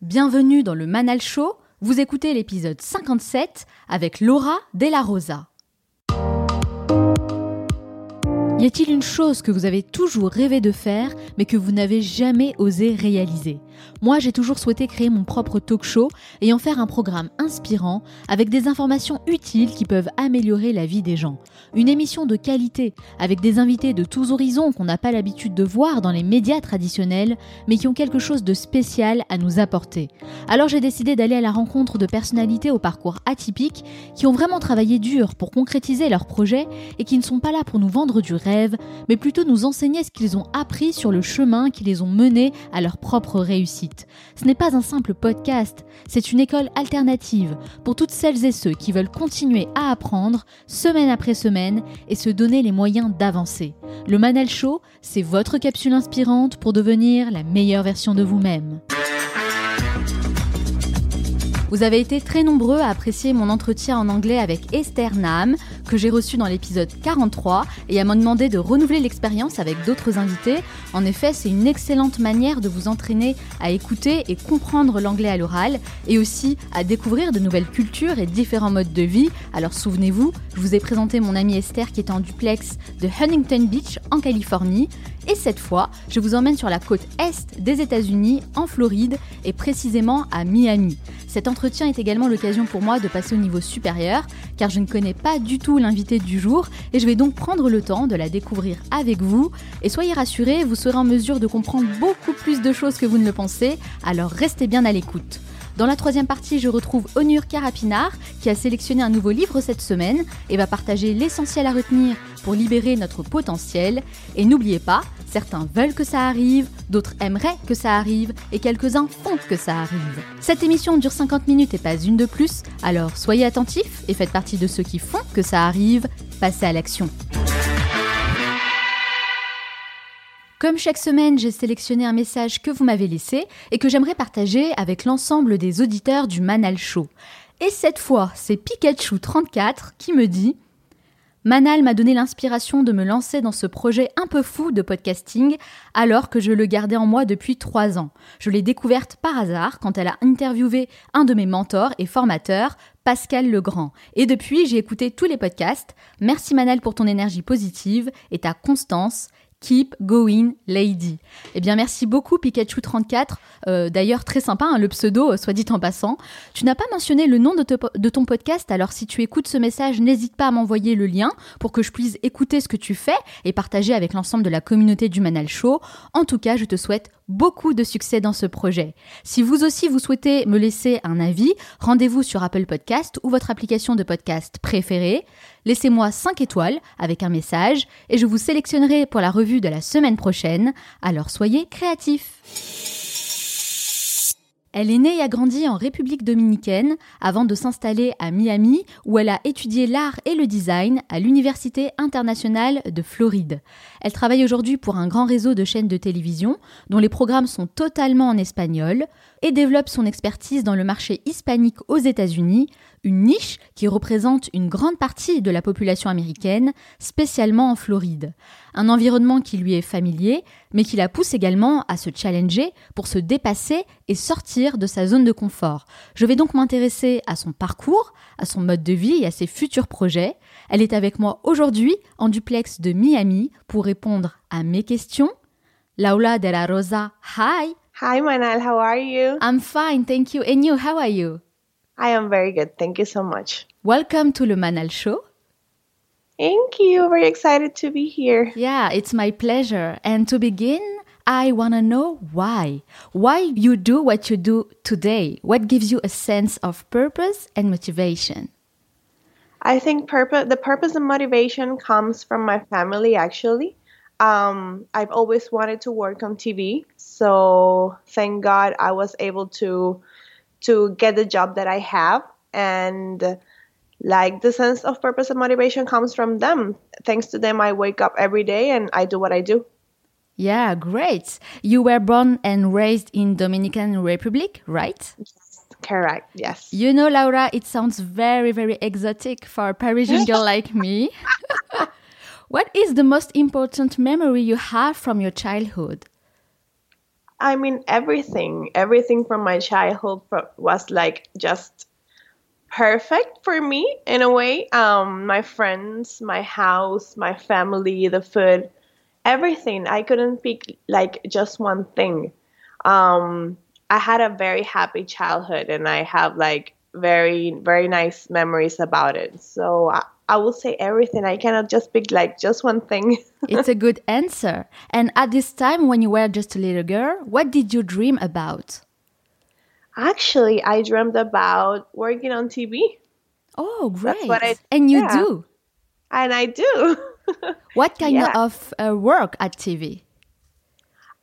Bienvenue dans le Manal Show. Vous écoutez l'épisode 57 avec Laura Della Rosa. Y a-t-il une chose que vous avez toujours rêvé de faire mais que vous n'avez jamais osé réaliser? Moi j'ai toujours souhaité créer mon propre talk show et en faire un programme inspirant avec des informations utiles qui peuvent améliorer la vie des gens. Une émission de qualité avec des invités de tous horizons qu'on n'a pas l'habitude de voir dans les médias traditionnels mais qui ont quelque chose de spécial à nous apporter. Alors j'ai décidé d'aller à la rencontre de personnalités au parcours atypique qui ont vraiment travaillé dur pour concrétiser leurs projets et qui ne sont pas là pour nous vendre du rêve mais plutôt nous enseigner ce qu'ils ont appris sur le chemin qui les ont menés à leur propre réussite. Ce n'est pas un simple podcast, c'est une école alternative pour toutes celles et ceux qui veulent continuer à apprendre semaine après semaine et se donner les moyens d'avancer. Le Manel Show, c'est votre capsule inspirante pour devenir la meilleure version de vous-même. Vous avez été très nombreux à apprécier mon entretien en anglais avec Esther Nam, que j'ai reçu dans l'épisode 43, et à me demander de renouveler l'expérience avec d'autres invités. En effet, c'est une excellente manière de vous entraîner à écouter et comprendre l'anglais à l'oral, et aussi à découvrir de nouvelles cultures et différents modes de vie. Alors souvenez-vous, je vous ai présenté mon amie Esther qui est en duplex de Huntington Beach en Californie. Et cette fois, je vous emmène sur la côte est des États-Unis, en Floride, et précisément à Miami. Cet entretien est également l'occasion pour moi de passer au niveau supérieur, car je ne connais pas du tout l'invité du jour, et je vais donc prendre le temps de la découvrir avec vous. Et soyez rassurés, vous serez en mesure de comprendre beaucoup plus de choses que vous ne le pensez, alors restez bien à l'écoute. Dans la troisième partie, je retrouve Onur Karapinar qui a sélectionné un nouveau livre cette semaine et va partager l'essentiel à retenir pour libérer notre potentiel. Et n'oubliez pas, certains veulent que ça arrive, d'autres aimeraient que ça arrive et quelques-uns font que ça arrive. Cette émission dure 50 minutes et pas une de plus, alors soyez attentifs et faites partie de ceux qui font que ça arrive. Passez à l'action. Comme chaque semaine, j'ai sélectionné un message que vous m'avez laissé et que j'aimerais partager avec l'ensemble des auditeurs du Manal Show. Et cette fois, c'est Pikachu34 qui me dit Manal m'a donné l'inspiration de me lancer dans ce projet un peu fou de podcasting alors que je le gardais en moi depuis trois ans. Je l'ai découverte par hasard quand elle a interviewé un de mes mentors et formateurs, Pascal Legrand. Et depuis, j'ai écouté tous les podcasts. Merci Manal pour ton énergie positive et ta constance. Keep Going Lady. Eh bien, merci beaucoup Pikachu34. Euh, d'ailleurs, très sympa, hein, le pseudo, euh, soit dit en passant. Tu n'as pas mentionné le nom de, de, ton podcast, alors si tu écoutes ce message, n'hésite pas à m'envoyer le lien pour que je puisse écouter ce que tu fais et partager avec l'ensemble de la communauté du Manal Show. En tout cas, je te souhaite beaucoup de succès dans ce projet. Si vous aussi vous souhaitez me laisser un avis, rendez-vous sur Apple Podcast ou votre application de podcast préférée. Laissez-moi 5 étoiles avec un message et je vous sélectionnerai pour la revue de la semaine prochaine. Alors soyez créatifs. Elle est née et a grandi en République dominicaine avant de s'installer à Miami où elle a étudié l'art et le design à l'Université internationale de Floride. Elle travaille aujourd'hui pour un grand réseau de chaînes de télévision dont les programmes sont totalement en espagnol et développe son expertise dans le marché hispanique aux États-Unis, une niche qui représente une grande partie de la population américaine, spécialement en Floride. Un environnement qui lui est familier, mais qui la pousse également à se challenger pour se dépasser et sortir de sa zone de confort. Je vais donc m'intéresser à son parcours, à son mode de vie et à ses futurs projets. Elle est avec moi aujourd'hui en duplex de Miami pour répondre à mes questions. Laura de la Rosa, hi! Hi Manal, how are you? I'm fine, thank you. And you, how are you? I am very good. Thank you so much. Welcome to Le Manal Show. Thank you. Very excited to be here. Yeah, it's my pleasure. And to begin, I want to know why. Why you do what you do today? What gives you a sense of purpose and motivation? I think purpose the purpose and motivation comes from my family actually. Um, I've always wanted to work on TV, so thank God I was able to to get the job that I have and like the sense of purpose and motivation comes from them. Thanks to them I wake up every day and I do what I do. Yeah, great. You were born and raised in Dominican Republic, right? Yes, correct. Yes. You know, Laura, it sounds very, very exotic for a Parisian girl like me. What is the most important memory you have from your childhood? I mean, everything, everything from my childhood was like just perfect for me in a way. Um, my friends, my house, my family, the food, everything. I couldn't pick like just one thing. Um, I had a very happy childhood, and I have like very very nice memories about it. So I, I will say everything. I cannot just pick like just one thing. it's a good answer. And at this time, when you were just a little girl, what did you dream about? Actually, I dreamed about working on TV. Oh, great! I, and you yeah. do. And I do. what kind yeah. of uh, work at TV?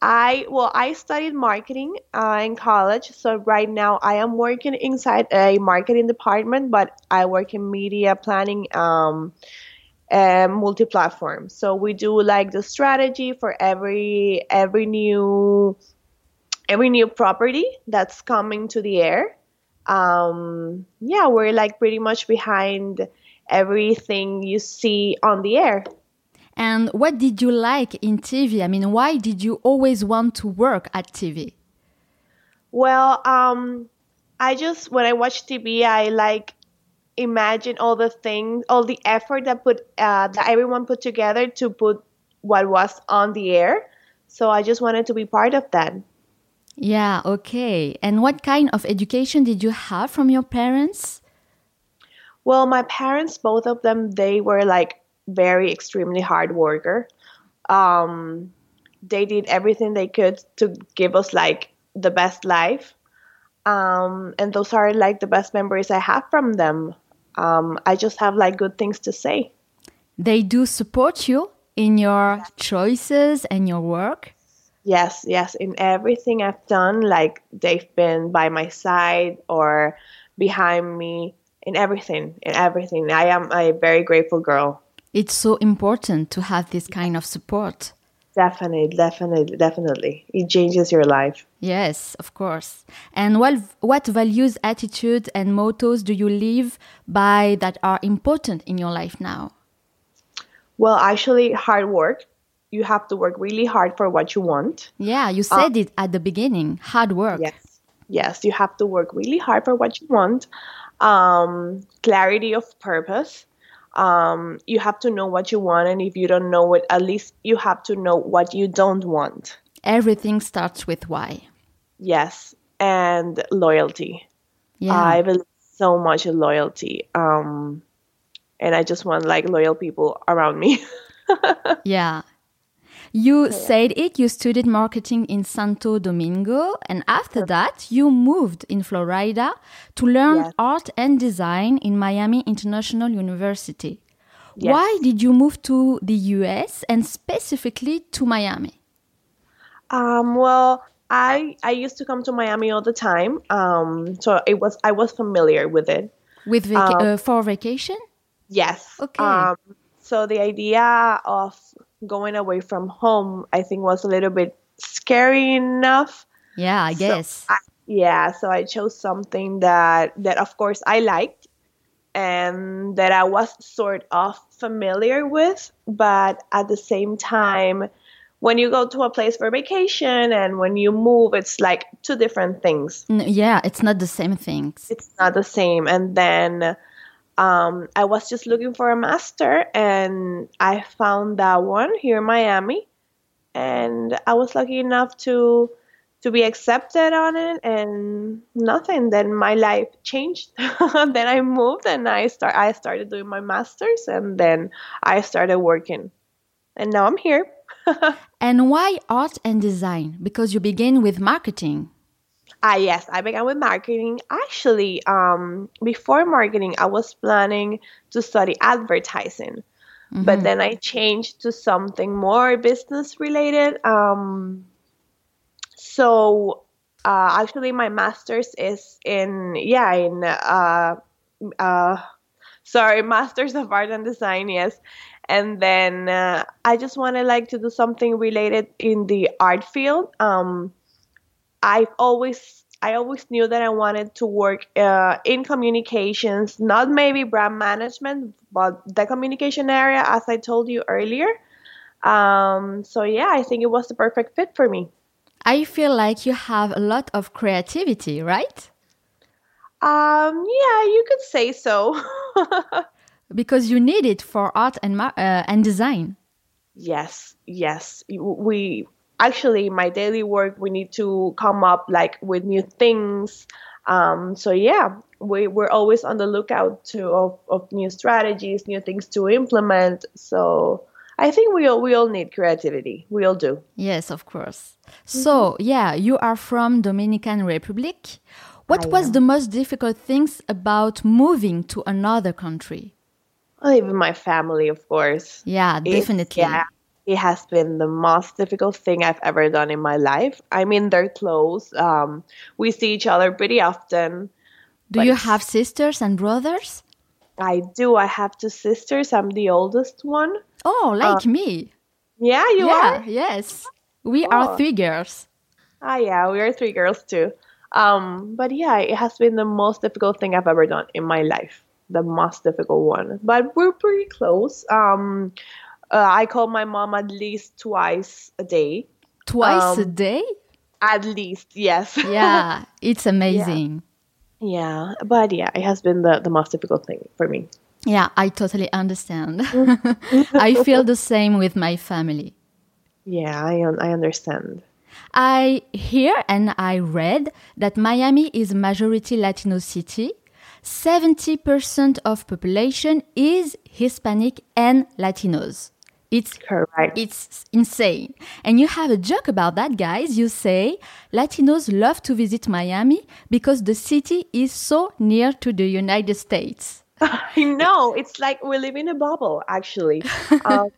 I well, I studied marketing uh, in college, so right now I am working inside a marketing department, but I work in media planning, um, and multi-platform. So we do like the strategy for every every new every new property that's coming to the air. Um, yeah, we're like pretty much behind everything you see on the air. And what did you like in TV? I mean, why did you always want to work at TV? Well, um, I just when I watch TV, I like imagine all the things, all the effort that put uh, that everyone put together to put what was on the air. So I just wanted to be part of that. Yeah, okay. And what kind of education did you have from your parents? Well, my parents, both of them, they were like very extremely hard worker. Um, they did everything they could to give us like the best life. Um, and those are like the best memories I have from them. Um, I just have like good things to say. They do support you in your choices and your work? Yes, yes. In everything I've done, like they've been by my side or behind me in everything, in everything. I am a very grateful girl it's so important to have this kind of support. Definitely, definitely, definitely. It changes your life. Yes, of course. And what, what values, attitudes, and mottos do you live by that are important in your life now? Well, actually, hard work. You have to work really hard for what you want. Yeah, you said it at the beginning hard work. Yes, yes, you have to work really hard for what you want. Um, clarity of purpose um, you have to know what you want and if you don't know it at least you have to know what you don't want. Everything starts with why. Yes and loyalty. Yeah. I believe so much in loyalty um, and i just want like loyal people around me. Yeah you said it, you studied marketing in Santo Domingo, and after that, you moved in Florida to learn yes. art and design in Miami International University. Yes. Why did you move to the US and specifically to Miami? Um, well, I I used to come to Miami all the time, um, so it was I was familiar with it. With um, uh, for vacation? Yes. Okay. Um, so the idea of going away from home, I think, was a little bit scary enough. Yeah, I guess. So I, yeah, so I chose something that that of course I liked and that I was sort of familiar with, but at the same time when you go to a place for vacation and when you move it's like two different things. Yeah, it's not the same things. It's not the same and then um, I was just looking for a master and I found that one here in Miami. And I was lucky enough to to be accepted on it and nothing. Then my life changed. then I moved and I start I started doing my masters and then I started working. And now I'm here. and why art and design? Because you begin with marketing. Ah, yes, I began with marketing. Actually, um, before marketing, I was planning to study advertising, mm-hmm. but then I changed to something more business related. Um, so uh, actually, my master's is in yeah in uh, uh, sorry, master's of art and design. Yes, and then uh, I just wanted like to do something related in the art field. Um, I've always I always knew that I wanted to work uh, in communications, not maybe brand management, but the communication area, as I told you earlier. Um, so yeah, I think it was the perfect fit for me. I feel like you have a lot of creativity, right? Um, yeah, you could say so. because you need it for art and uh, and design. Yes, yes. We actually my daily work we need to come up like with new things. Um, so yeah, we we're always on the lookout to of, of new strategies, new things to implement. So I think we all we all need creativity. We all do. Yes, of course. So yeah, you are from Dominican Republic. What I was am. the most difficult things about moving to another country? Well, even my family, of course. Yeah, It- definitely. yeah, it has been the most difficult thing I've ever done in my life. I mean, they're close. Um, we see each other pretty often. Do you have sisters and brothers? I do. I have two sisters. I'm the oldest one. Oh, like me. Yeah, you yeah, are. yes. We are Oh. three girls. Ah, yeah, we are three girls too. Um, but yeah, it has been the most difficult thing I've ever done in my life. The most difficult one. But we're pretty close. Um, uh, I call my mom at least twice a day. Twice a Um, day? At least, yes. Yeah, it's amazing. yeah. But yeah, it has been the, the most difficult thing for me. Yeah, I totally understand. I feel the same with my family. Yeah, I un- I understand. I hear and I read that Miami is a majority Latino city. 70% of population is Hispanic and Latinos. It's Correct. it's insane. And you have a joke about that, guys. You say Latinos love to visit Miami because the city is so near to the United States. I know. It's like we live in a bubble, actually. um,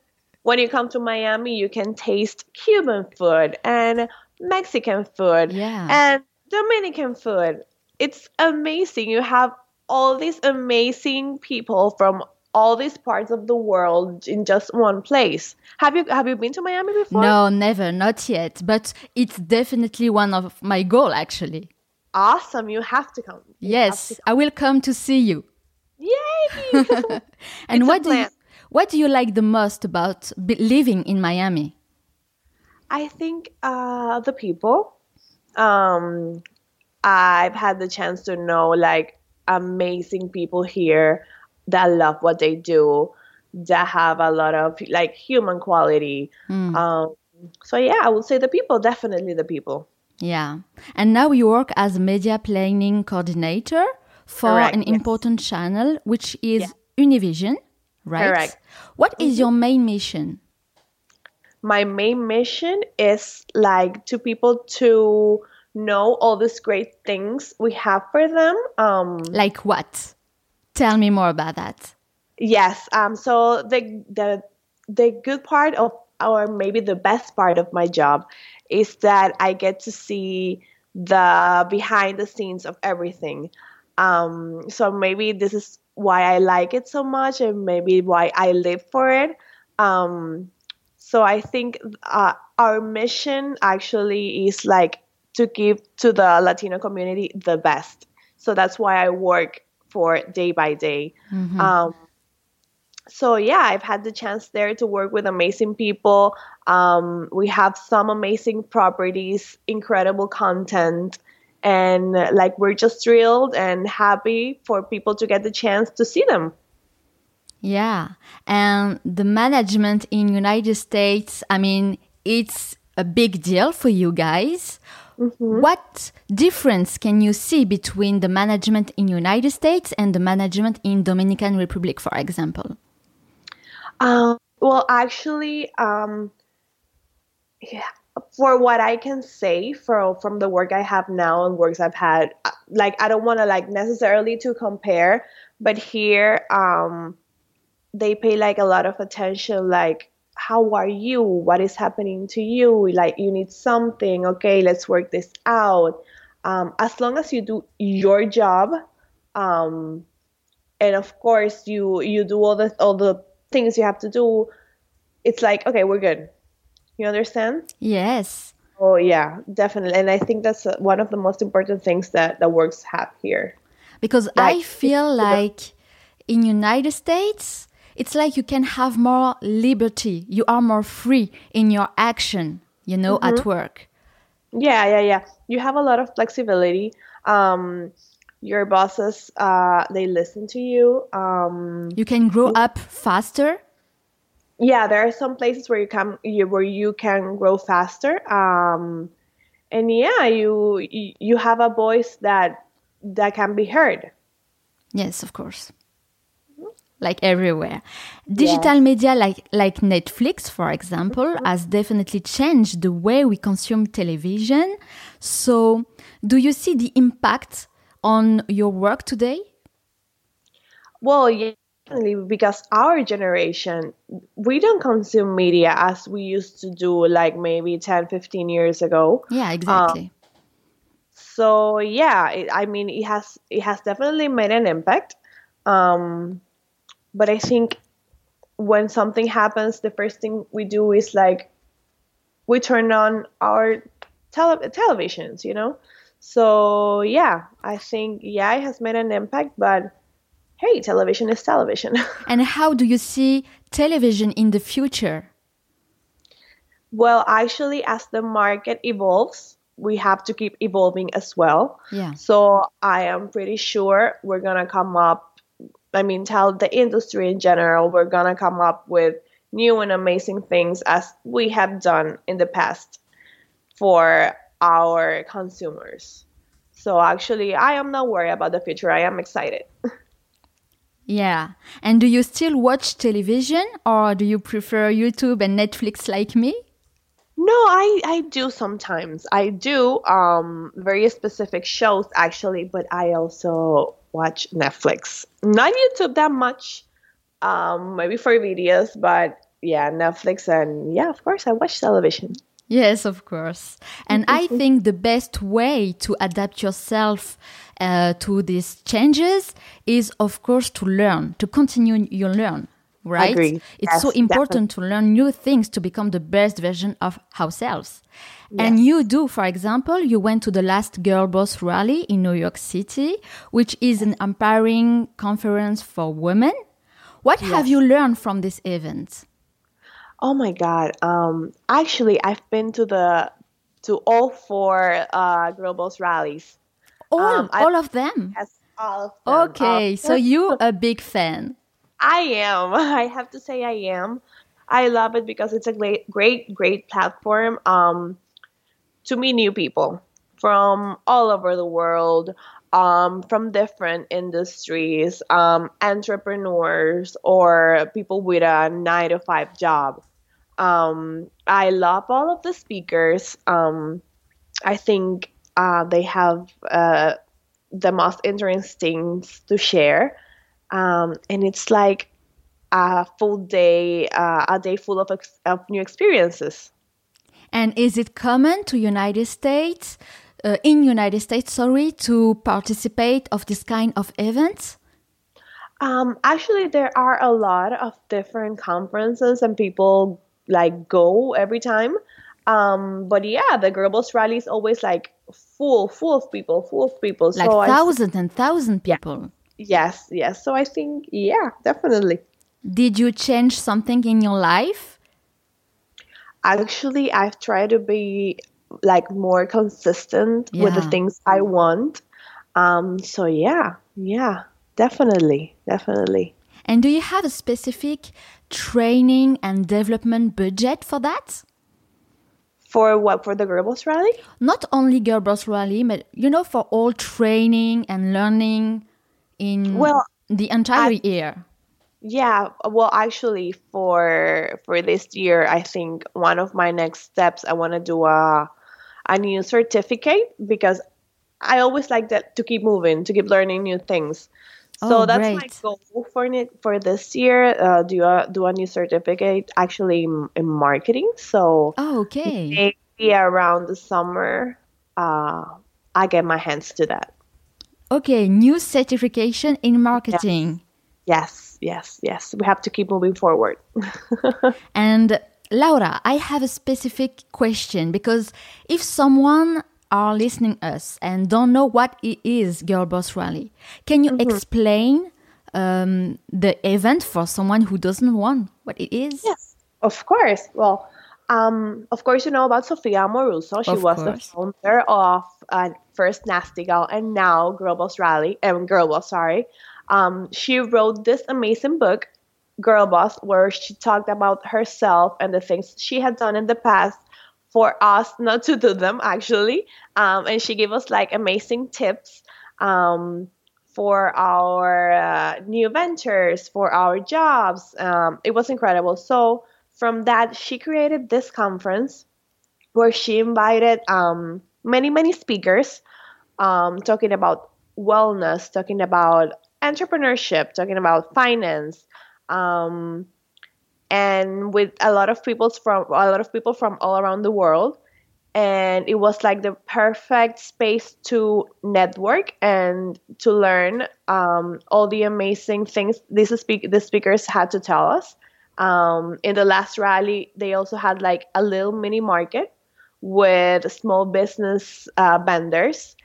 when you come to Miami, you can taste Cuban food and Mexican food Yeah. and Dominican food. It's amazing. You have all these amazing people from all these parts of the world in just one place. Have you have you been to Miami before? No, never, not yet. But it's definitely one of my goal, actually. Awesome. You have to come. You Yes, to I will come to see you. Yay! And what do you, what do you like the most about living in Miami? I think uh, the people. Um, I've had the chance to know like amazing people here that love what they do, that have a lot of like human quality. Um, so yeah, I would say the people, definitely the people. Yeah. And now you work as media planning coordinator for Correct, an yes. important channel, which is Univision, right? Correct. What is your main mission? My main mission is like to people to know all these great things we have for them. Um, Like what? Tell me more about that. Yes. Um. So the the the good part of, or maybe the best part of my job, is that I get to see the behind the scenes of everything. Um. So maybe this is why I like it so much, and maybe why I live for it. Um. So I think uh, our mission actually is like to give to the Latino community the best. So that's why I work for day by day. Um, so yeah, I've had the chance there to work with amazing people. Um, we have some amazing properties, incredible content, and like we're just thrilled and happy for people to get the chance to see them. Yeah. And the management in United States, I mean, it's a big deal for you guys. What difference can you see between the management in United States and the management in Dominican Republic, for example? Um, well, actually, um, yeah, for what I can say for from the work I have now and works I've had, uh, like I don't want to like necessarily to compare, but here, um, they pay like a lot of attention, like how are you? What is happening to you? Like you need something? Okay, let's work this out. Um, as long as you do your job, um, and of course you you do all the all the things you have to do it's like okay we're good you understand Yes. oh yeah definitely and i think that's uh, one of the most important things that that works have here because I feel like in United States it's like you can have more liberty. You are more free in your action, you know, at work. Yeah, yeah, yeah. You have a lot of flexibility. Um, your bosses, uh, they listen to you. Um, you can grow up faster. Yeah, there are some places where you can you, where you can grow faster. Um, and yeah, you you have a voice that that can be heard. Yes, of course like everywhere. Digital yeah. media like like Netflix, for example, mm-hmm. has definitely changed the way we consume television. So, do you see the impact on your work today? Well, yeah, because our generation, we don't consume media as we used to do like maybe 10, 15 years ago. Yeah, exactly. Um, so yeah, it, I mean, it has it has definitely made an impact. Um, but I think when something happens, the first thing we do is like we turn on our tele- televisions, you know. So yeah, I think yeah, it has made an impact, but hey, television is television. and how do you see television in the future? Well, actually, as the market evolves, we have to keep evolving as well. Yeah. So I am pretty sure we're gonna come up I mean, tell the industry in general, we're going to come up with new and amazing things as we have done in the past for our consumers. So actually, I am not worried about the future. I am excited. yeah. And do you still watch television or do you prefer YouTube and Netflix like me? No, I, I do sometimes. I do um, very specific shows actually, but I also watch Netflix. Not YouTube that much, um, maybe for videos, but yeah, Netflix and yeah, of course, I watch television. Yes, of course. And I think the best way to adapt yourself uh, to these changes is, of course, to learn, to continue your learn. Right? It's yes, so important definitely. to learn new things to become the best version of ourselves. Yes. And you do, for example, you went to the last Girl Boss rally in New York City, which is an empowering conference for women. What yes. have you learned from this event? Oh my God! Um, actually, I've been to the to all four uh, Girl Boss rallies. All, um, all of them. Yes, all of them. Okay, um, so you a big fan. I am. I have to say, I am. I love it because it's a great, great, great platform. Um, to meet new people from all over the world, um, from different industries, um, entrepreneurs, or people with a nine to five job. Um, I love all of the speakers. Um, I think uh, they have uh, the most interesting things to share. Um, and it's like a full day, uh, a day full of, ex- of new experiences. And is it common to United States, uh, in United States, sorry, to participate of this kind of events? Um, actually, there are a lot of different conferences and people like go every time. Um, but yeah, the Girl Boss rally is always like full, full of people, full of people. Like so thousand and thousand people. Yeah. Yes, yes. So I think, yeah, definitely. Did you change something in your life? actually I've tried to be like more consistent yeah. with the things I want. Um, so yeah, yeah, definitely, definitely. And do you have a specific training and development budget for that? For what? For the Girl Boss Rally? Not only Girl Boss Rally, but you know, for all training and learning in well, the entire I, year. Yeah, well, actually, for for this year, I think one of my next steps, I want to do a a new certificate because I always like that to keep moving, to keep learning new things. So oh, that's great. my goal for it for this year. Uh, do a do a new certificate actually in, in marketing. So oh, okay, maybe around the summer, uh, I get my hands to that. Okay, new certification in marketing. Yes. yes yes, yes. We have to keep moving forward. and Laura, I have a specific question because if someone are listening us and don't know what it is Girl Boss Rally, can you mm-hmm. explain um, the event for someone who doesn't want what it is? Yes, of course. Well, Um, of course, you know about Sophia Amoruso. She Of was the founder of uh, first Nasty Gal and now Girl Boss Rally. Um, Girl Boss, sorry. Um, she wrote this amazing book, Girl Boss, where she talked about herself and the things she had done in the past for us not to do them, actually. Um, and she gave us like amazing tips. Um, for our uh, new ventures, for our jobs. Um, it was incredible. So, from that, she created this conference where she invited um, many, many speakers um, talking about wellness, talking about entrepreneurship, talking about finance. Um, and with a lot of people from a lot of people from all around the world and it was like the perfect space to network and to learn um, all the amazing things these speak- the speakers had to tell us. Um, in the last rally, they also had like a little mini market with small business uh, vendors,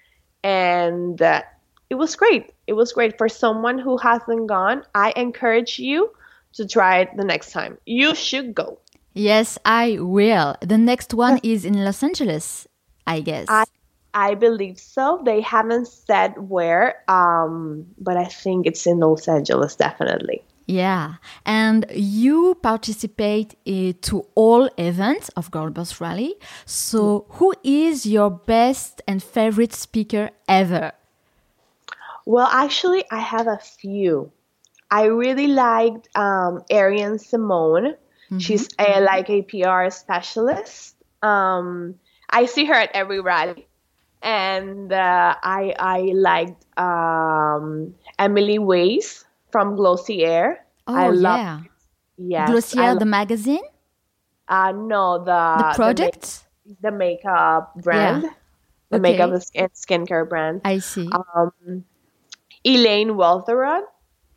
and uh, it was great. It was great for someone who hasn't gone. I encourage you to try it the next time. You should go. Yes, I will. The next one is in Los Angeles, I guess. I I believe so. They haven't said where, um, but I think it's in Los Angeles, definitely. Yeah. And you participate uh, to all events of Girl Boss Rally. So, who is your best and favorite speaker ever? Well, actually, I have a few. I really liked um, Arian Simone. She's a, like a PR specialist. Um, I see her at every rally, and uh, I I liked um, Emily Weiss from Glossier. Oh, I love yeah. yes, Glossier, lo- the magazine, uh, no the the ma- project. the makeup brand, the Okay. makeup and skincare brand. I see. Um, Elaine Welteroth.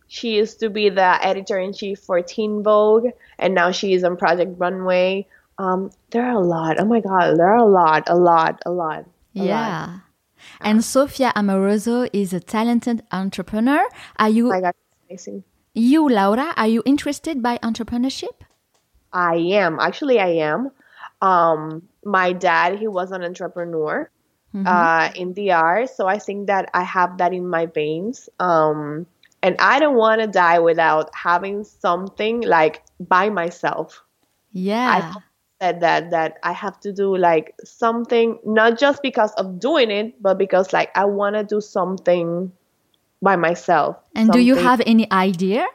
She used to be the editor in chief for Teen Vogue, and now she is on Project Runway. Um, there are a lot. Oh my God, there are a lot, a lot, a lot. a lot. yeah. And Sophia Amoruso is a talented entrepreneur. Are you, My God, it's amazing. you, Laura, are you interested by entrepreneurship? I am actually. I am. Um, my dad, he was an entrepreneur uh, in the art, so I think that I have that in my veins. Um, and I don't want to die without having something like by myself. Yeah. I said that that I have to do like something not just because of doing it, but because like I want to do something by myself. and do you have any idea?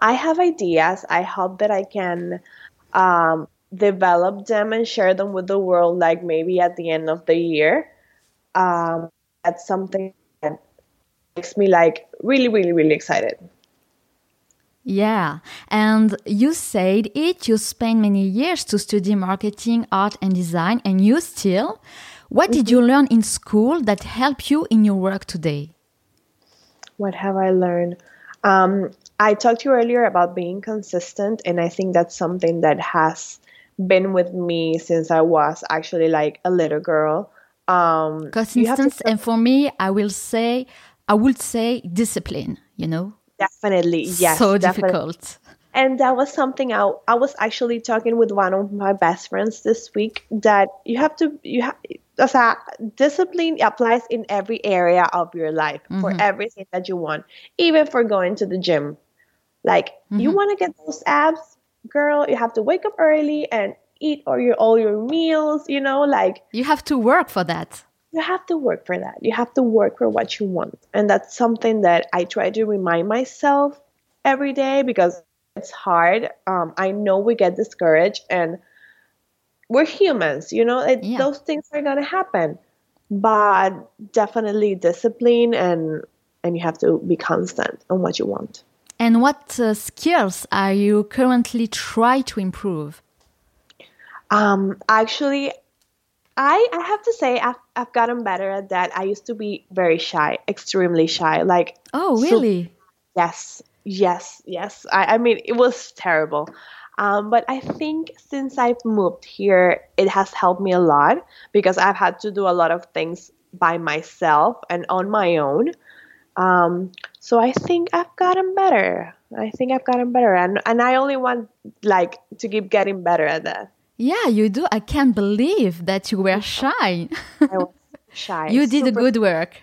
I have ideas. I hope that I can um, develop them and share them with the world, like maybe at the end of the year. Um, that's something that makes me like really, really, really excited. Yeah. And you said it, you spent many years to study marketing, art, and design, and you still. What did you learn in school that helped you in your work today? What have I learned? Um, I talked to you earlier about being consistent, and I think that's something that has been with me since I was actually like a little girl. Um, to and for me, I will say, I would say discipline, you know? definitely, yes, so definitely. difficult. And that was something I, I was actually talking with one of my best friends this week that you have to you have o sea, discipline applies in every area of your life for everything that you want, even for going to the gym. Like you want to get those abs, girl, you have to wake up early and eat all your all your meals, you know, like You have to work for that. you have to work for that. You have to work for what you want. And that's something that I try to remind myself every day because it's hard. Um, I know we get discouraged and we're humans, you know, it, Yeah. those things are going to happen. But definitely discipline and and you have to be constant on what you want. And what uh, skills are you currently trying to improve? Um, actually, I I have to say I've I've gotten better at that. I used to be very shy, extremely shy. Like Oh, So- really? Yes, yes, yes. I, I mean, it was terrible. Um, but I think since I've moved here, it has helped me a lot because I've had to do a lot of things by myself and on my own. Um, so I think I've gotten better. I think I've gotten better, and and I only want like to keep getting better at that. Yeah, you do. I can't believe that you were shy. I was shy. you did super- good work.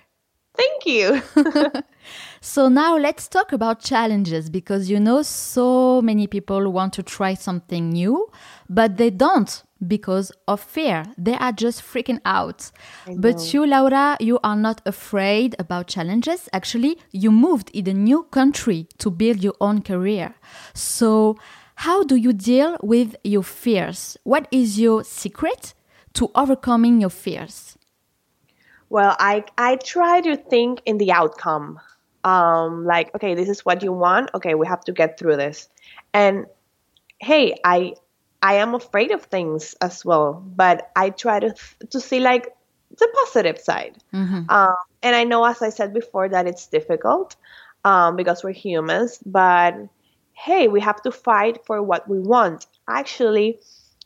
Thank you. So now let's talk about challenges because you know so many people want to try something new, but they don't because of fear. They are just freaking out. But you, Laura, you are not afraid about challenges. Actually, you moved in a new country to build your own career. So how do you deal with your fears? What is your secret to overcoming your fears? Well, I I try to think in the outcome. Um, like, okay, this is what you want. Okay, we have to get through this. And hey, I I am afraid of things as well, but I try to to see like the positive side. Um, and I know, as I said before, that it's difficult um, because we're humans. But hey, we have to fight for what we want. Actually,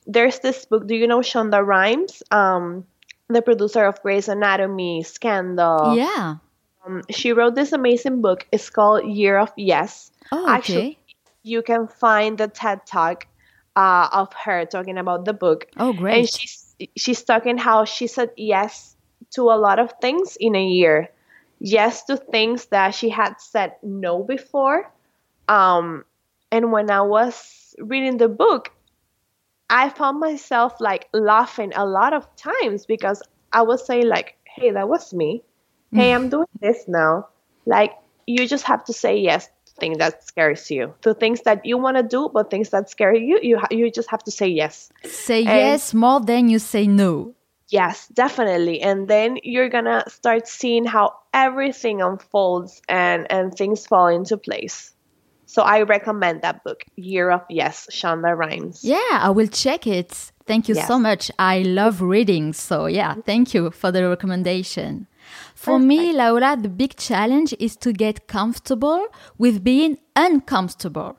there's this book. Do you know Shonda Rhimes? Um, the producer of Grey's Anatomy, Scandal. Yeah. Um, she wrote this amazing book. It's called Year of Yes. Oh, okay. Actually, you can find the TED Talk uh, of her talking about the book. Oh, great. And she's she's talking how she said yes to a lot of things in a year. Yes to things that she had said no before. Um, and when I was reading the book, I found myself like laughing a lot of times because I was saying like, "Hey, that was me. Mm. Hey, I'm doing this now." Like you just have to say yes to things that scares you, to things that you want to do, but things that scare you, you ha- you just have to say yes. Say yes more than you say no. Yes, definitely. And then you're gonna start seeing how everything unfolds and and things fall into place. So I recommend that book, Year of Yes, Shonda Rhimes. Yeah, I will check it. Thank you so much. I love reading. So, yeah, thank you for the recommendation. For me, Laura, the big challenge is to get comfortable with being uncomfortable.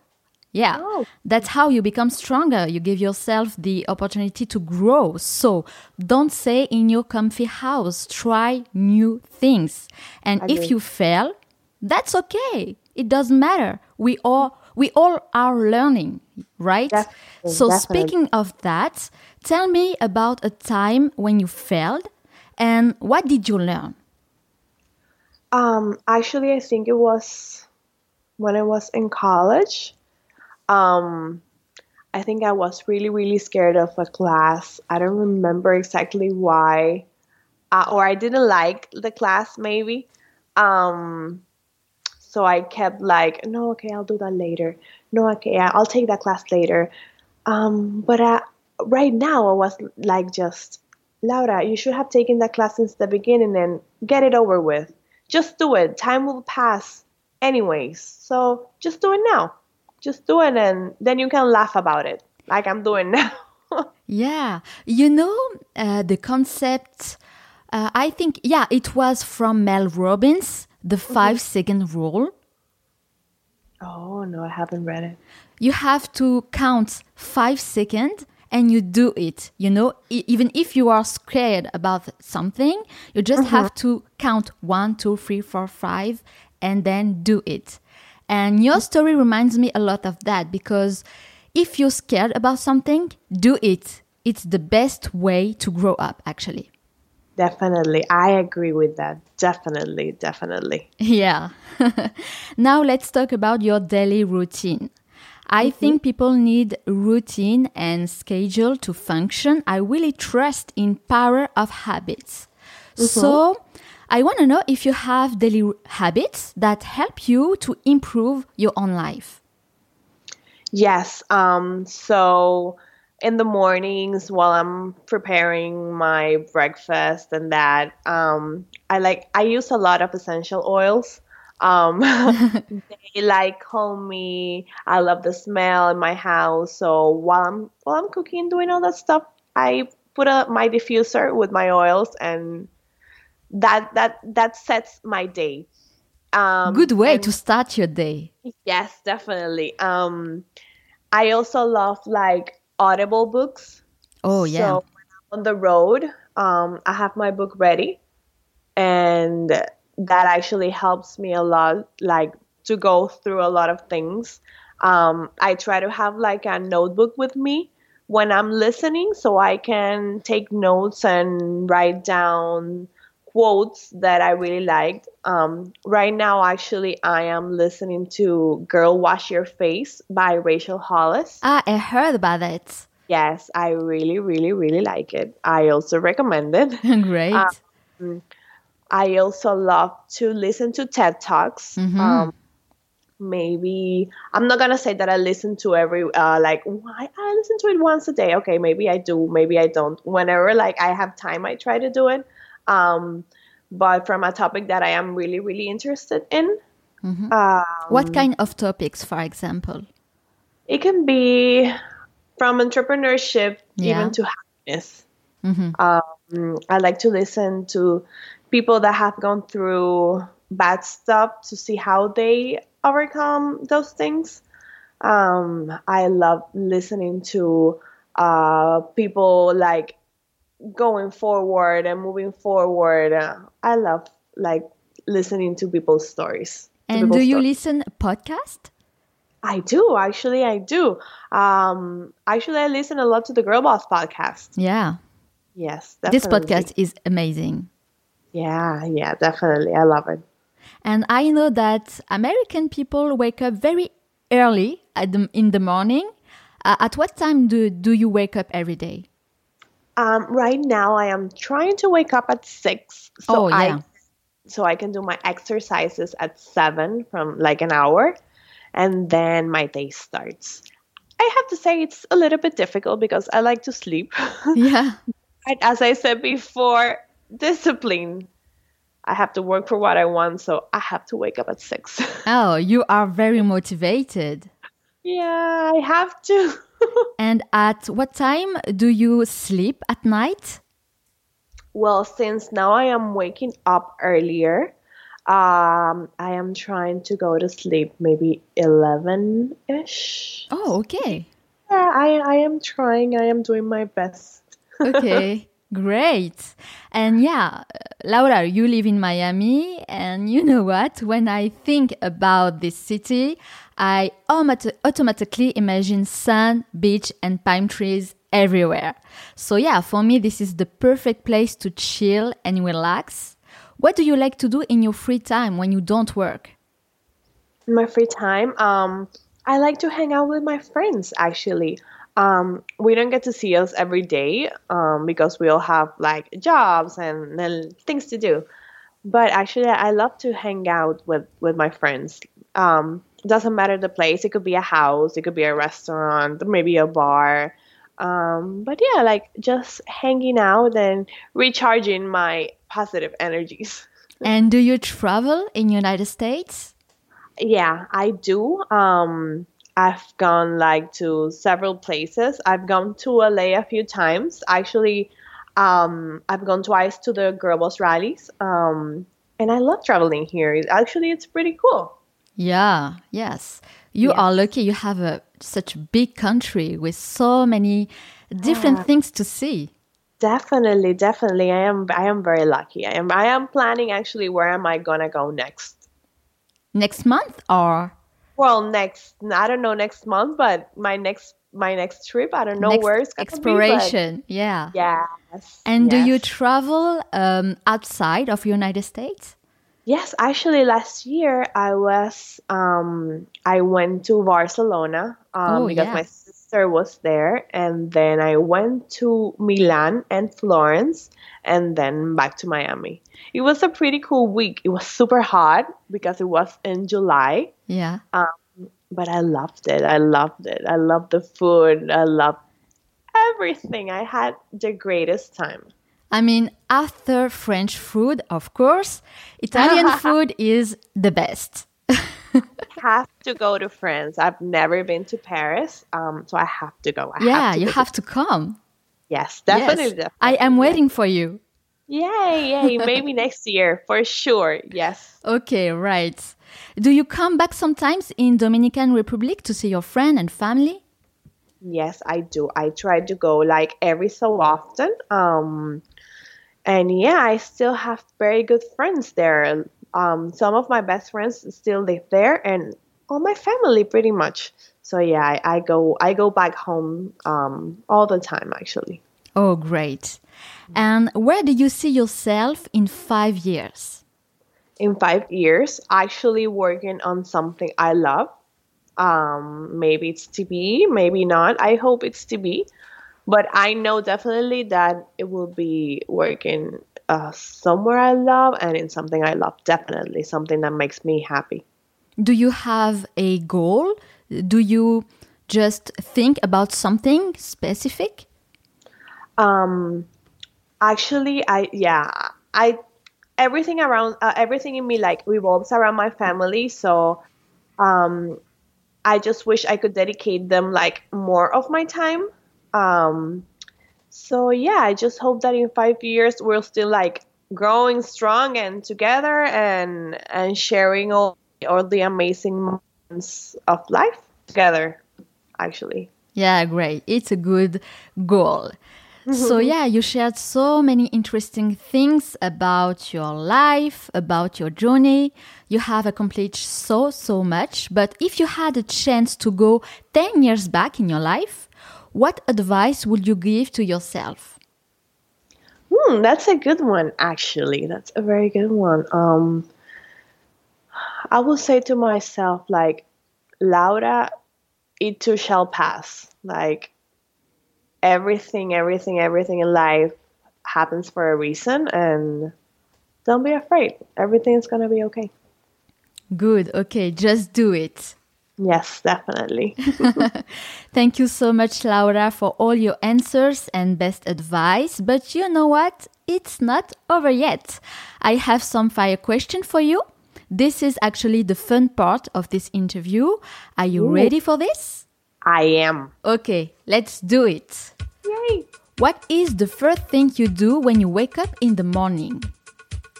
Yeah, Oh. that's how you become stronger. You give yourself the opportunity to grow. So don't stay in your comfy house. Try new things. And if you fail, that's okay. It doesn't matter. We all we all are learning, right? Definitely, so definitely. speaking of that, tell me about a time when you failed and what did you learn? Um, actually, I think it was when I was in college. Um, I think I was really, really scared of a class. I don't remember exactly why, uh, or I didn't like the class, maybe. Um, so I kept like, no, okay, I'll do that later. No, okay, I'll take that class later. Um, but uh, right now, I was like, just Laura, you should have taken that class since the beginning and get it over with. Just do it. Time will pass anyways. So just do it now. Just do it and then you can laugh about it like I'm doing now. Yeah, you know uh, the concept. Uh, I think yeah, it was from Mel Robbins, the five second rule. oh, no, I haven't read it. You have to count five seconds and you do it. You know, E- even if you are scared about something, you just have uh-huh. to count one, two, three, four, five, and then do it. And your story reminds me a lot of that because if you're scared about something, do it. It's the best way to grow up, actually. Definitely. I agree with that. Definitely. Definitely. Yeah. now let's talk about your daily routine. I think people need routine and schedule to function. I really trust in power of habits. So I want to know if you have daily habits that help you to improve your own life. Yes. Um, so in the mornings while I'm preparing my breakfast and that, um, I like I use a lot of essential oils. Um, they like call me. I love the smell in my house. So while I'm while I'm cooking, doing all that stuff, I put a, my diffuser with my oils, and that that that sets my day. Um, Good way and- to start your day. Yes, definitely. Um, I also love like Audible books. Oh, yeah. So when I'm on the road, um, I have my book ready, and that actually helps me a lot, like to go through a lot of things. Um, I try to have like a notebook with me when I'm listening so I can take notes and write down quotes that I really liked. Um, right now, actually, I am listening to Girl Wash Your Face by Rachel Hollis. Ah, I heard about it. Yes, I really, really, really like it. I also recommend it. Great. Um, I also love to listen to TED Talks. Mhm. Um, maybe I'm not gonna say that I listen to every uh, like why I listen to it once a day. Okay, maybe I do, maybe I don't. Whenever like I have time, I try to do it. Um, but from a topic that I am really, really interested in. Mhm. Um, what kind of topics, for example? It can be from entrepreneurship Yeah. even to happiness. Mhm. Um, I like to listen to people that have gone through bad stuff to see how they overcome those things. Um, I love listening to uh, people like going forward and moving forward. Uh, I love like listening to people's stories. And people's do you stories. listen podcast? I do actually. I do. Um, actually, I listen a lot to the Girl Boss podcast. Yeah. Yes, This podcast is amazing. Yeah, yeah, definitely. I love it. And I know that American people wake up very early at the, in the morning. Uh, at what time do, do you wake up every day? Um, right now, I am trying to wake up at six, so Oh, yeah. I so I can do my exercises at seven from like an hour, and then my day starts. I have to say it's a little bit difficult because I like to sleep. yeah. As I said before, discipline. I have to work for what I want, so I have to wake up at six. Oh, you are very motivated. yeah, I have to. And at what time do you sleep at night? Well, since now I am waking up earlier, um, I am trying to go to sleep maybe 11 ish. Oh, okay. Yeah, I, I am trying. I am doing my best. Okay, great. And yeah, Laura, you live in Miami, and you know what? When I think about this city, I automati- automatically imagine sun, beach, and palm trees everywhere. So, yeah, for me, this is the perfect place to chill and relax. What do you like to do in your free time when you don't work? In my free time, um, I like to hang out with my friends actually. Um, we don't get to see us every day um, because we all have like jobs and, and things to do. But actually, I love to hang out with, with my friends. Um, doesn't matter the place. It could be a house, it could be a restaurant, maybe a bar. Um, but yeah, like just hanging out and recharging my positive energies. And do you travel in United States? Yeah, I do. Um, I've gone like to several places. I've gone to LA a few times. Actually, um, I've gone twice to the Girl Boss rallies. Um, and I love traveling here. It- Actually, it's pretty cool. Yeah, yes. You Yes. are lucky you have a such a big country with so many different things to see. Definitely, definitely. I am. I am very lucky. I am. I am planning actually. Where am I gonna go next? Next month or Well, next. I don't know next month, but my next my next trip. I don't know next where it's gonna exploration. yeah. Be, but yes. And do you travel um, outside of United States? Yes, actually, last year I was um I went to Barcelona um Oh, because yeah. my sister was there, and then I went to Milan and Florence, and then back to Miami. It was a pretty cool week. It was super hot because it was in July, Yeah. Um, but I loved it. I loved it. I loved the food. I loved everything. I had the greatest time. I mean, after French food, of course, Italian food is the best. have to go to France. I've never been to Paris, um, so I have to go. I yeah, have to you go. have to come. Yes, Yes. definitely. definitely. I am waiting for you. Yay, yay! Maybe next year for sure. Yes. Okay, right. Do you come back sometimes in Dominican Republic to see your friend and family? Yes, I do. I try to go like every so often. Um, and yeah, I still have very good friends there. Um, some of my best friends still live there, and all my family pretty much. so yeah, I, I go I go back home um, all the time actually. Oh, great! And where do you see yourself in five years? In five years, actually working on something I love. Um, maybe it's TV, maybe not. I hope it's TV, but I know definitely that it will be working uh, somewhere I love and in something I love. Definitely something that makes me happy. Do you have a goal? Do you just think about something specific? Um, actually, I yeah, I everything around uh, everything in me like revolves around my family. So, um, I just wish I could dedicate them like more of my time. Um, so yeah, I just hope that in five years we're still like growing strong and together and and sharing all all the amazing moments of life together. Actually. Yeah, great. It's a good goal. So, yeah, you shared so many interesting things about your life, about your journey. You have accomplished so, so much. But if you had a chance to go 10 years back in your life, what advice would you give to yourself? Hmm, that's a good one, actually. That's a very good one. Um, I will say to myself, like, Laura, it too shall pass. Like, everything, everything, everything in life happens for a reason, and don't be afraid. Everything's gonna be okay. Good. Okay, just do it. Yes, definitely. Thank you so much, Laura, for all your answers and best advice. But you know what? It's not over yet. I have some fire question for you. This is actually the fun part of this interview. Are you Ooh. ready for this? I am. Okay, let's do it. Yay! What is the first thing you do when you wake up in the morning?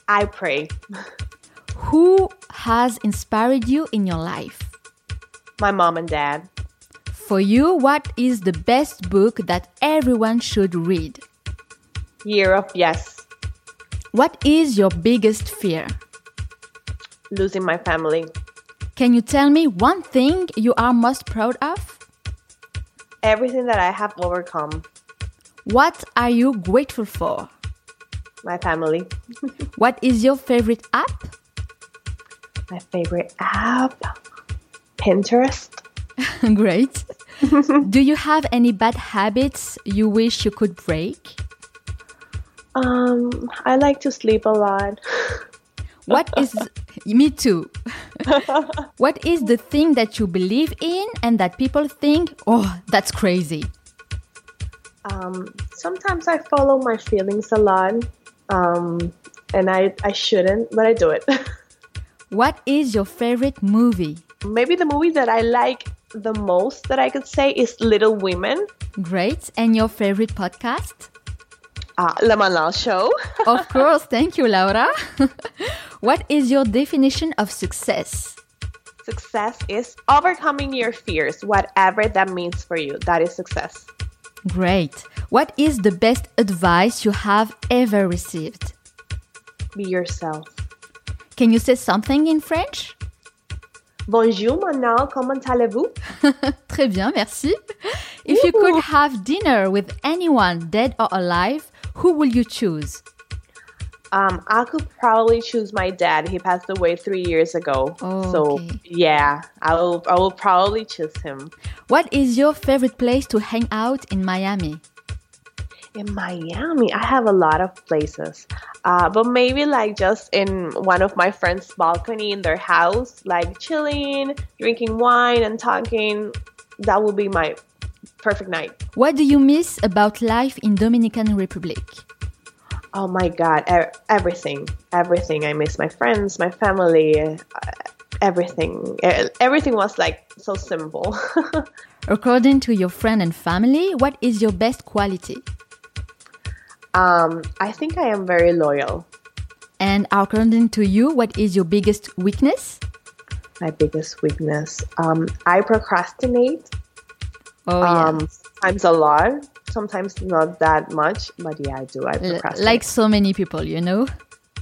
I pray. Who has inspired you in your life? My mom and dad. For you, what is the best book that everyone should read? Year of yes. What is your biggest fear? Losing my family. Can you tell me one thing you are most proud of? Everything that I have overcome. What are you grateful for? My family. What is your favorite app? My favorite app. Pinterest. Great. Do you have any bad habits you wish you could break? Um, I like to sleep a lot. What is me too? what is the thing that you believe in and that people think, "Oh, that's crazy." Um, sometimes I follow my feelings a lot, um, and I I shouldn't, but I do it. What is your favorite movie? Maybe the movie that I like the most that I could say is Little Women. Great. And your favorite podcast? Uh, Le Manal Show. Of course. Thank you, Laura. what is your definition of success? Success is overcoming your fears, whatever that means for you. That is success. Great. What is the best advice you have ever received? Be yourself. Can you say something in French? Bonjour, Manal. Comment allez-vous? Très bien, merci. If you could have dinner with anyone, dead or alive, who will you choose? Um, I could probably choose my dad. He passed away three years ago. Oh, so okay. yeah, I will. I will probably choose him. What is your favorite place to hang out in Miami? In Miami, I have a lot of places, uh, but maybe like just in one of my friends' balcony in their house, like chilling, drinking wine, and talking. That will be my perfect night. What do you miss about life in Dominican Republic? Oh my God, everything, everything. I miss my friends, my family, uh, everything. Everything was like so simple. According to your friend and family, what is your best quality? Um, I think I am very loyal. And according to you, what is your biggest weakness? My biggest weakness. Um, I procrastinate. Oh, yeah. Um, sometimes a lot, sometimes not that much, but yeah, I do. I procrastinate. like so many people, you know?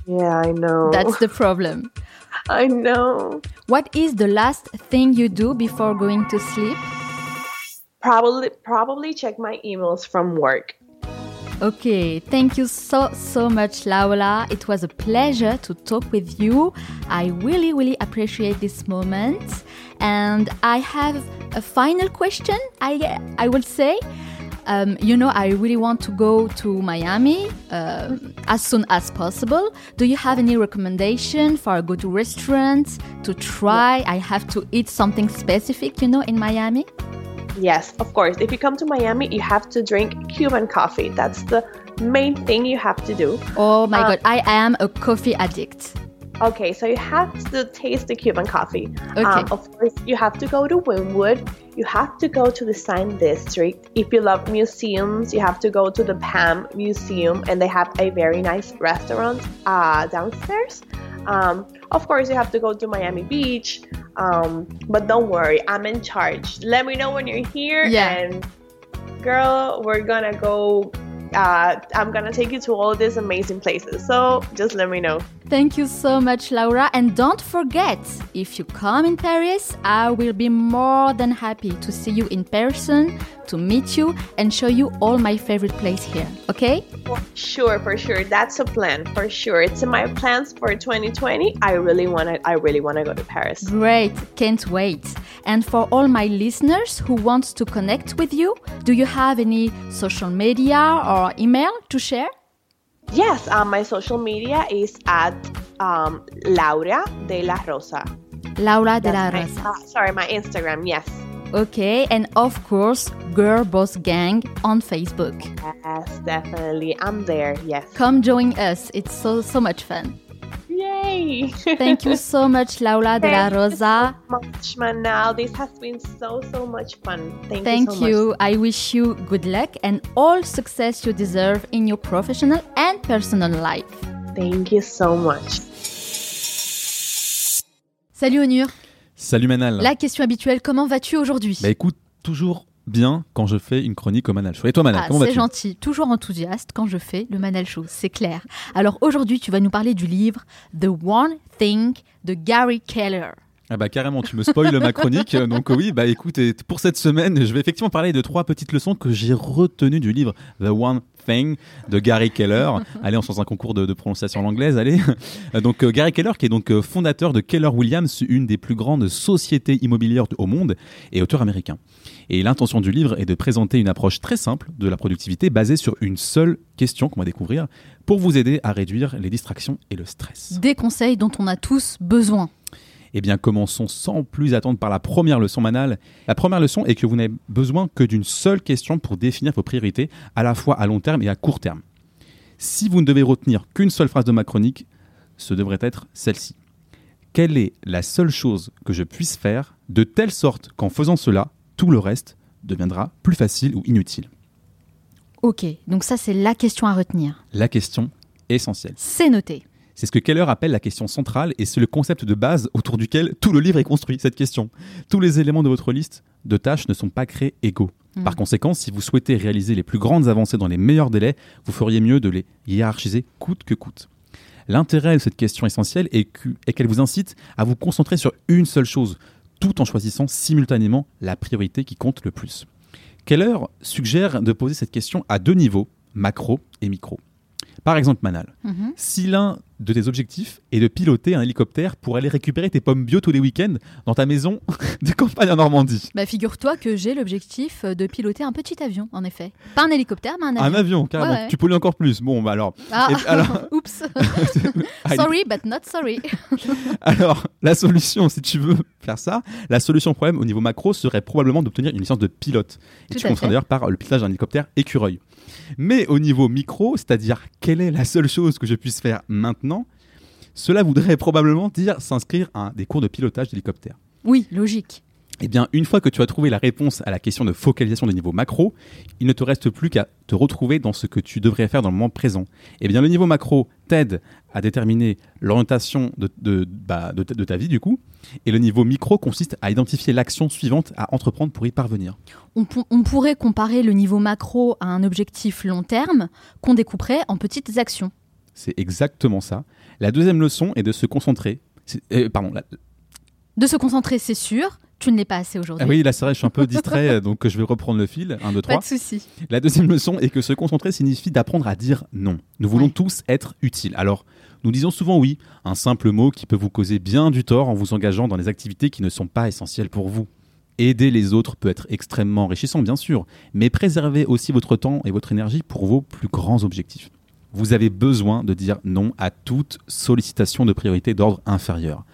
yeah, I know. That's the problem. I know. What is the last thing you do before going to sleep? Probably probably check my emails from work. Okay, thank you so so much Laura. It was a pleasure to talk with you. I really really appreciate this moment. And I have a final question. I I will say um, you know, I really want to go to Miami uh, as soon as possible. Do you have any recommendation for a good restaurant to try? I have to eat something specific, you know, in Miami. Yes, of course. If you come to Miami, you have to drink Cuban coffee. That's the main thing you have to do. Oh my uh, God, I am a coffee addict. Okay, so you have to taste the Cuban coffee. Okay. Um, of course, you have to go to Wynwood. You have to go to the Design District. If you love museums, you have to go to the PAMM Museum, and they have a very nice restaurant uh, downstairs. Um, of course, you have to go to Miami Beach. Um, but don't worry, I'm in charge. Let me know when you're here, yeah. and girl, we're gonna go uh, I'm gonna take you to all these amazing places. So just let me know. Thank you so much, Laura. And don't forget, if you come in Paris, I will be more than happy to see you in person, to meet you, and show you all my favorite place here. Okay? For sure, for sure. That's a plan. For sure. It's in my plans for 2020. I really wanna I really wanna go to Paris. Great. Can't wait. And for all my listeners who want to connect with you, do you have any social media or email to share? Yes, um, my social media is at um, Laura de la Rosa. Laura de la Rosa. uh, sorry, my Instagram, yes. Okay, and of course, Girl Boss Gang on Facebook. Yes, definitely. I'm there, yes. Come join us. It's so, so much fun. Yay! Thank you so much, Laura de la Rosa. so much, Manal. This has been so, so much fun. Thank, Thank you so you. I wish you good luck and all success you deserve in your professional and personal life. Thank you so much. Salut Onur. Salut Manal. La question habituelle, comment vas-tu aujourd'hui? Bah écoute, toujours bien quand je fais une chronique au Manal Show. Et toi Manal, Ah, comment c'est vas-tu? gentil, toujours enthousiaste quand je fais le Manal Show, c'est clair. Alors aujourd'hui, tu vas nous parler du livre The One Thing de Gary Keller. Ah bah carrément, tu me spoiles ma chronique. Donc oui, bah écoute, pour cette semaine, je vais effectivement parler de trois petites leçons que j'ai retenues du livre The One Thing de Gary Keller. allez, on se lance un concours de, de prononciation en anglaise, allez. Euh, Donc euh, Gary Keller, qui est donc euh, fondateur de Keller Williams, une des plus grandes sociétés immobilières au monde et auteur américain. Et l'intention du livre est de présenter une approche très simple de la productivité basée sur une seule question qu'on va découvrir pour vous aider à réduire les distractions et le stress. Des conseils dont on a tous besoin. Eh bien, commençons sans plus attendre par la première leçon manale. La première leçon est que vous n'avez besoin que d'une seule question pour définir vos priorités, à la fois à long terme et à court terme. Si vous ne devez retenir qu'une seule phrase de ma chronique, ce devrait être celle-ci. Quelle est la seule chose que je puisse faire de telle sorte qu'en faisant cela, tout le reste deviendra plus facile ou inutile Ok, donc ça c'est la question à retenir. La question essentielle. C'est noté. C'est ce que Keller appelle la question centrale et c'est le concept de base autour duquel tout le livre est construit, cette question. Tous les éléments de votre liste de tâches ne sont pas créés égaux. Hmm. Par conséquent, si vous souhaitez réaliser les plus grandes avancées dans les meilleurs délais, vous feriez mieux de les hiérarchiser coûte que coûte. L'intérêt de cette question essentielle est que- est qu'elle vous incite à vous concentrer sur une seule chose, tout en choisissant simultanément la priorité qui compte le plus. Keller suggère de poser cette question à deux niveaux, macro et micro. Par exemple, Manal, Mhm. si l'un de tes objectifs est de piloter un hélicoptère pour aller récupérer tes pommes bio tous les week-ends dans ta maison de campagne en Normandie. Bah figure-toi que j'ai l'objectif de piloter un petit avion, en effet. Pas un hélicoptère, mais un avion. Un avion, carrément. Ouais, ouais. Tu pollues encore plus. Bon, bah alors. Ah, Et- alors- oups. Allez. sorry, but not sorry. Alors, la solution, si tu veux faire ça, la solution au problème au niveau macro serait probablement d'obtenir une licence de pilote. Et Tout tu fait. d'ailleurs par le pilotage d'un hélicoptère écureuil. Mais au niveau micro, c'est-à-dire quelle est la seule chose que je puisse faire maintenant, cela voudrait probablement dire s'inscrire à des cours de pilotage d'hélicoptère. Oui, logique. Eh bien, une fois que tu as trouvé la réponse à la question de focalisation de niveau macro, il ne te reste plus qu'à te retrouver dans ce que tu devrais faire dans le moment présent. Eh bien, le niveau macro t'aide à déterminer l'orientation de, de- bah, de ta- de ta vie, du coup, et le niveau micro consiste à identifier l'action suivante à entreprendre pour y parvenir. On pourrait comparer le niveau macro à un objectif long terme qu'on découperait en petites actions. C'est exactement ça. La deuxième leçon est de se concentrer euh, pardon. la- De se concentrer, c'est sûr. Tu ne l'es pas assez aujourd'hui. Ah oui, là c'est vrai, je suis un peu distrait, donc je vais reprendre le fil. 1, 2, Pas 3. de souci. La deuxième leçon est que se concentrer signifie d'apprendre à dire non. Nous voulons Ouais. tous être utiles. Alors, nous disons souvent oui, un simple mot qui peut vous causer bien du tort en vous engageant dans des activités qui ne sont pas essentielles pour vous. Aider les autres peut être extrêmement enrichissant, bien sûr, mais préservez aussi votre temps et votre énergie pour vos plus grands objectifs. Vous avez besoin de dire non à toute sollicitation de priorité d'ordre inférieur.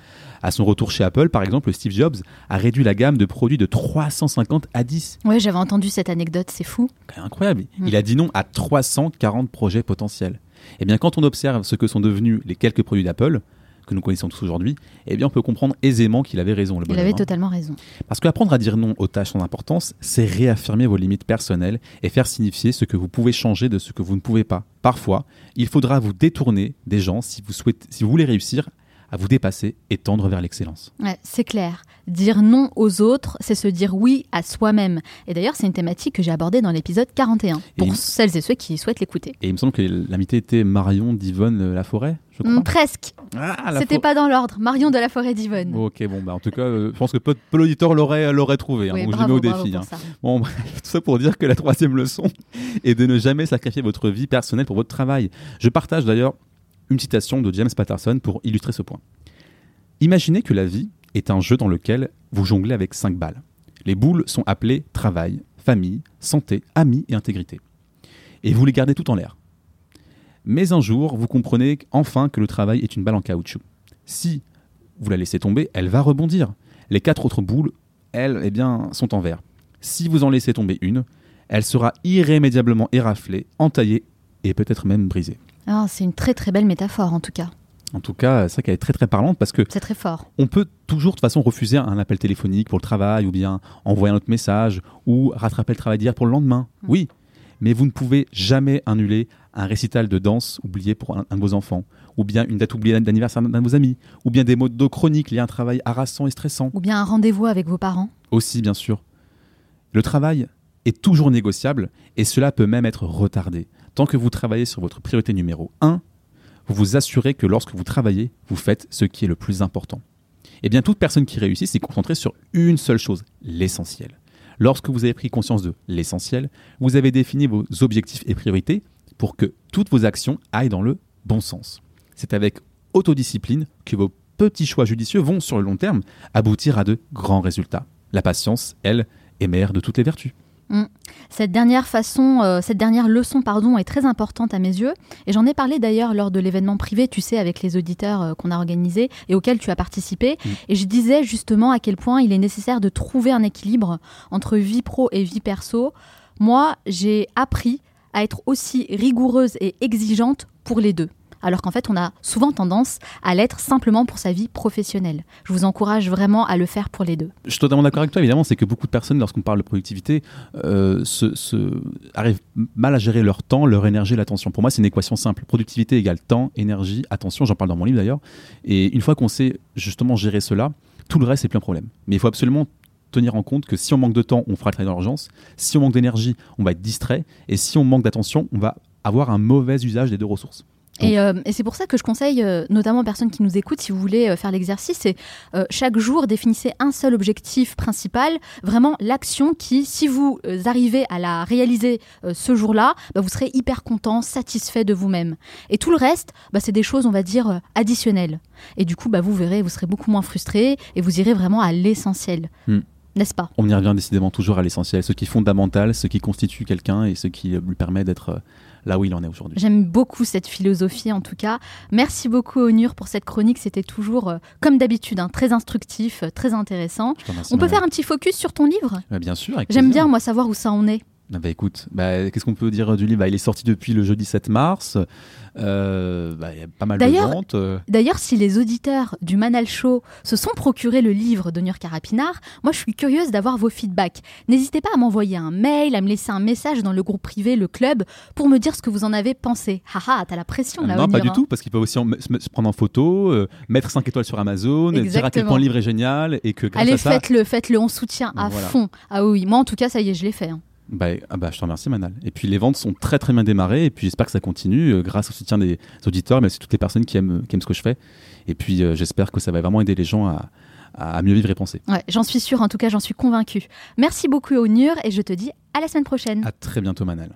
À son retour chez Apple, par exemple, Steve Jobs a réduit la gamme de produits de 350 à 10 Ouais, j'avais entendu cette anecdote, c'est fou. incroyable. Mm. Il a dit non à 340 projets potentiels. Et bien, quand on observe ce que sont devenus les quelques produits d'Apple, que nous connaissons tous aujourd'hui, eh bien, on peut comprendre aisément qu'il avait raison. Le Il avait hein. totalement raison. Parce qu'apprendre à dire non aux tâches sans importance, c'est réaffirmer vos limites personnelles et faire signifier ce que vous pouvez changer de ce que vous ne pouvez pas. Parfois, il faudra vous détourner des gens si vous, souhaitez, si vous voulez réussir à vous dépasser et tendre vers l'excellence. Ouais, c'est clair. Dire non aux autres, c'est se dire oui à soi-même. Et d'ailleurs, c'est une thématique que j'ai abordée dans l'épisode 41, pour celles et ceux qui souhaitent l'écouter. Et il me semble que l'invité était Marion d'Yvonne euh, Laforêt, je crois. Hmm, presque. Ah, la C'était fo- pas dans l'ordre. Marion de la Forêt d'Yvonne. Ok, bon, bah en tout cas, euh, je pense que peu, peu l'auraient, l'auraient trouvé. hein, Oui, donc je bravo, mets au défi. hein. Bon, bref, tout ça pour dire que la troisième leçon est de ne jamais sacrifier votre vie personnelle pour votre travail. Je partage d'ailleurs une citation de James Patterson pour illustrer ce point. Imaginez que la vie est un jeu dans lequel vous jonglez avec cinq balles. Les boules sont appelées travail, famille, santé, amis et intégrité. Et vous les gardez tout en l'air. Mais un jour, vous comprenez enfin que le travail est une balle en caoutchouc. Si vous la laissez tomber, elle va rebondir. Les quatre autres boules, elles, eh bien, sont en verre. Si vous en laissez tomber une, elle sera irrémédiablement éraflée, entaillée et peut-être même brisée. Ah, c'est une très très belle métaphore en tout cas. En tout cas, c'est vrai qu'elle est très très parlante parce que C'est très fort. on peut toujours de toute façon refuser un appel téléphonique pour le travail ou bien envoyer un autre message ou rattraper le travail d'hier pour le lendemain. Mm. Oui, mais vous ne pouvez jamais annuler un récital de danse oublié pour un, un de vos enfants ou bien une date oubliée d'anniversaire d'un de vos amis ou bien des mots de chroniques liés à un travail harassant et stressant. Ou bien un rendez-vous avec vos parents. Aussi, bien sûr. Le travail est toujours négociable et cela peut même être retardé. Tant que vous travaillez sur votre priorité numéro 1, vous vous assurez que lorsque vous travaillez, vous faites ce qui est le plus important. Eh bien, toute personne qui réussit s'est concentrée sur une seule chose, l'essentiel. Lorsque vous avez pris conscience de l'essentiel, vous avez défini vos objectifs et priorités pour que toutes vos actions aillent dans le bon sens. C'est avec autodiscipline que vos petits choix judicieux vont, sur le long terme, aboutir à de grands résultats. La patience, elle, est mère de toutes les vertus. Cette dernière façon, euh, cette dernière leçon, pardon, est très importante à mes yeux. Et j'en ai parlé d'ailleurs lors de l'événement privé, tu sais, avec les auditeurs euh, qu'on a organisé et auquel tu as participé. Mm. Et je disais justement à quel point il est nécessaire de trouver un équilibre entre vie pro et vie perso. Moi, j'ai appris à être aussi rigoureuse et exigeante pour les deux. Alors qu'en fait, on a souvent tendance à l'être simplement pour sa vie professionnelle. Je vous encourage vraiment à le faire pour les deux. Je suis totalement d'accord avec toi, évidemment, c'est que beaucoup de personnes, lorsqu'on parle de productivité, euh, se, arrivent mal à gérer leur temps, leur énergie, l'attention. Pour moi, c'est une équation simple. Productivité égale temps, énergie, attention, j'en parle dans mon livre d'ailleurs. Et une fois qu'on sait justement gérer cela, tout le reste, c'est plus un problème. Mais il faut absolument tenir en compte que si on manque de temps, on fera le travail dans l'urgence. Si on manque d'énergie, on va être distrait. Et si on manque d'attention, on va avoir un mauvais usage des deux ressources. Et, euh, et c'est pour ça que je conseille, euh, notamment aux personnes qui nous écoutent, si vous voulez euh, faire l'exercice, c'est chaque jour définissez un seul objectif principal, vraiment l'action qui, si vous arrivez à la réaliser ce jour-là, bah, vous serez hyper content, satisfait de vous-même. Et tout le reste, bah, c'est des choses, on va dire, additionnelles. Et du coup, bah, vous verrez, vous serez beaucoup moins frustré et vous irez vraiment à l'essentiel. Hmm. N'est-ce pas? On y revient décidément toujours à l'essentiel, ce qui est fondamental, ce qui constitue quelqu'un et ce qui lui permet d'être là où il en est aujourd'hui. J'aime beaucoup cette philosophie en tout cas. Merci beaucoup Onur pour cette chronique. C'était toujours, euh, comme d'habitude, hein, très instructif, euh, très intéressant. Remercie, On peut faire un petit focus sur ton livre? Bah, Bien sûr. J'aime bien, moi, savoir où ça en est. Ah bah écoute, bah, qu'est-ce qu'on peut dire du livre? Bah, Il est sorti depuis le jeudi 7 mars. Euh, bah, Il y a pas mal de ventes. euh. D'ailleurs, si les auditeurs du Manal Show se sont procurés le livre d'Onur Carapinard, moi je suis curieuse d'avoir vos feedbacks. N'hésitez pas à m'envoyer un mail, à me laisser un message dans le groupe privé, le club, pour me dire ce que vous en avez pensé. Haha, t'as la pression là, non, pas du hein. tout, parce qu'ils peuvent aussi se, prendre en photo, euh, mettre 5 étoiles sur Amazon, et dire à quel point le livre est génial et que grâce Allez, à ça. faites-le, faites-le, on soutient à Voilà. fond. Ah oui, moi en tout cas, ça y est, je l'ai fait. hein. Bah, ah bah, je te remercie Manal. Et puis les ventes sont très très bien démarrées et puis j'espère que ça continue euh, grâce au soutien des auditeurs, mais aussi toutes les personnes qui aiment, qui aiment ce que je fais. Et puis euh, j'espère que ça va vraiment aider les gens à, à mieux vivre et penser. Ouais, j'en suis sûre, en tout cas j'en suis convaincue. Merci beaucoup Onur et je te dis à la semaine prochaine. À très bientôt Manal.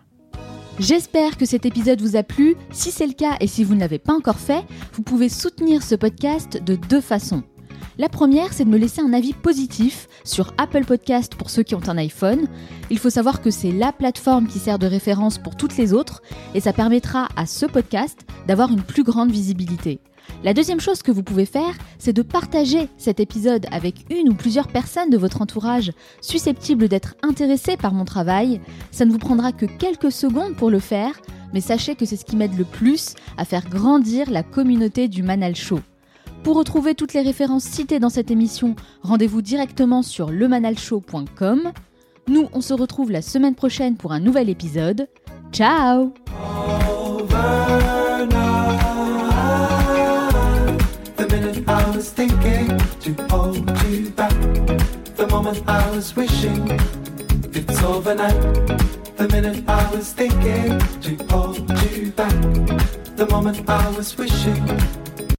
J'espère que cet épisode vous a plu. Si c'est le cas et si vous ne l'avez pas encore fait, vous pouvez soutenir ce podcast de deux façons. La première, c'est de me laisser un avis positif sur Apple Podcast pour ceux qui ont un iPhone. Il faut savoir que c'est la plateforme qui sert de référence pour toutes les autres et ça permettra à ce podcast d'avoir une plus grande visibilité. La deuxième chose que vous pouvez faire, c'est de partager cet épisode avec une ou plusieurs personnes de votre entourage susceptibles d'être intéressées par mon travail. Ça ne vous prendra que quelques secondes pour le faire, mais sachez que c'est ce qui m'aide le plus à faire grandir la communauté du Manal Show. Pour retrouver toutes les références citées dans cette émission, rendez-vous directement sur lemanalshow.com. Nous, on se retrouve la semaine prochaine pour un nouvel épisode. Ciao The minute I was thinking. The moment I was wishing